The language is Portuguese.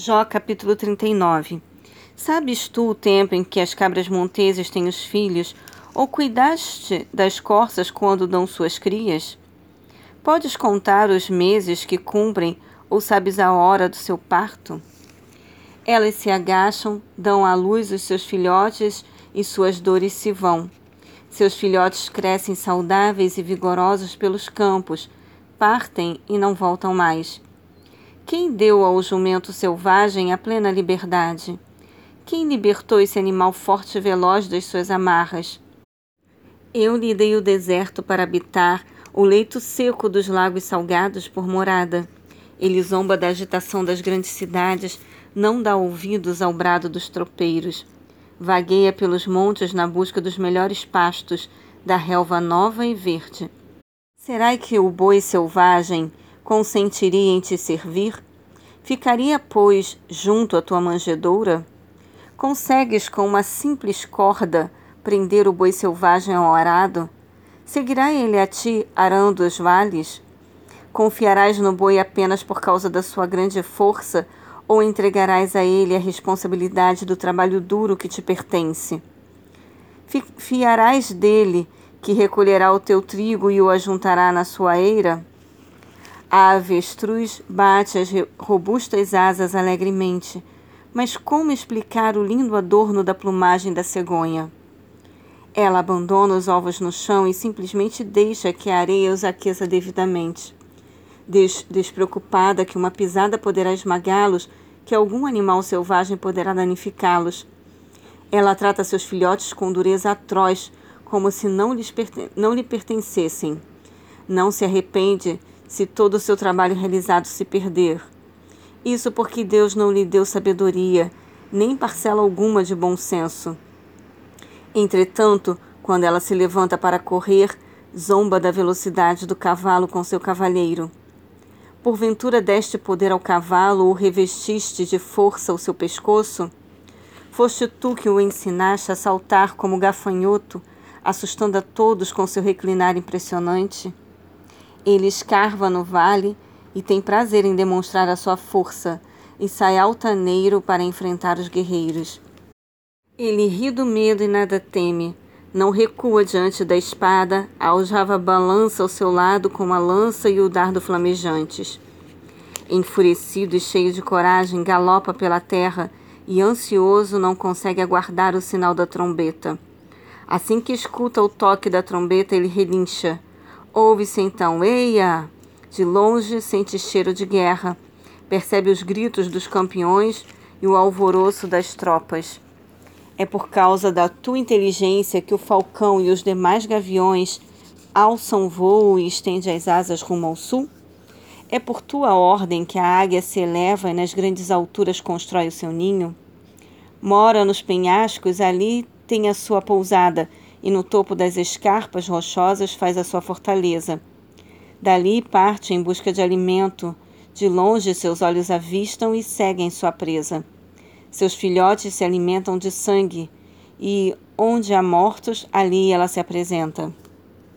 Jó capítulo 39 Sabes tu o tempo em que as cabras monteses têm os filhos, ou cuidaste das corças quando dão suas crias? Podes contar os meses que cumprem, ou sabes a hora do seu parto? Elas se agacham, dão à luz os seus filhotes e suas dores se vão. Seus filhotes crescem saudáveis e vigorosos pelos campos, partem e não voltam mais. Quem deu ao jumento selvagem a plena liberdade? Quem libertou esse animal forte e veloz das suas amarras? Eu lhe dei o deserto para habitar, o leito seco dos lagos salgados por morada. Ele zomba da agitação das grandes cidades, não dá ouvidos ao brado dos tropeiros. Vagueia pelos montes na busca dos melhores pastos, da relva nova e verde. Será que o boi selvagem consentiria em te servir? Ficaria, pois, junto à tua manjedoura? Consegues, com uma simples corda, prender o boi selvagem ao arado? Seguirá ele a ti arando os vales? Confiarás no boi apenas por causa da sua grande força ou entregarás a ele a responsabilidade do trabalho duro que te pertence? Fiarás dele que recolherá o teu trigo e o ajuntará na sua eira? A avestruz bate as robustas asas alegremente, mas como explicar o lindo adorno da plumagem da cegonha? Ela abandona os ovos no chão e simplesmente deixa que a areia os aqueça devidamente. Des despreocupada que uma pisada poderá esmagá-los, que algum animal selvagem poderá danificá-los. Ela trata seus filhotes com dureza atroz, como se não, lhes não lhe pertencessem. Não se arrepende se todo o seu trabalho realizado se perder. Isso porque Deus não lhe deu sabedoria, nem parcela alguma de bom senso. Entretanto, quando ela se levanta para correr, zomba da velocidade do cavalo com seu cavalheiro. Porventura deste poder ao cavalo ou revestiste de força o seu pescoço? Foste tu que o ensinaste a saltar como gafanhoto, assustando a todos com seu reclinar impressionante. Ele escarva no vale e tem prazer em demonstrar a sua força, e sai altaneiro para enfrentar os guerreiros. Ele ri do medo e nada teme, não recua diante da espada, a aljava balança ao seu lado com a lança e o dardo flamejantes. Enfurecido e cheio de coragem, galopa pela terra e, ansioso, não consegue aguardar o sinal da trombeta. Assim que escuta o toque da trombeta, ele relincha. Ouve-se então, eia! De longe sente cheiro de guerra. Percebe os gritos dos campeões e o alvoroço das tropas. É por causa da tua inteligência que o falcão e os demais gaviões alçam voo e estende as asas rumo ao sul? É por tua ordem que a águia se eleva e nas grandes alturas constrói o seu ninho? Mora nos penhascos, ali tem a sua pousada, e no topo das escarpas rochosas faz a sua fortaleza. Dali parte em busca de alimento, de longe seus olhos avistam e seguem sua presa. Seus filhotes se alimentam de sangue, e onde há mortos, ali ela se apresenta.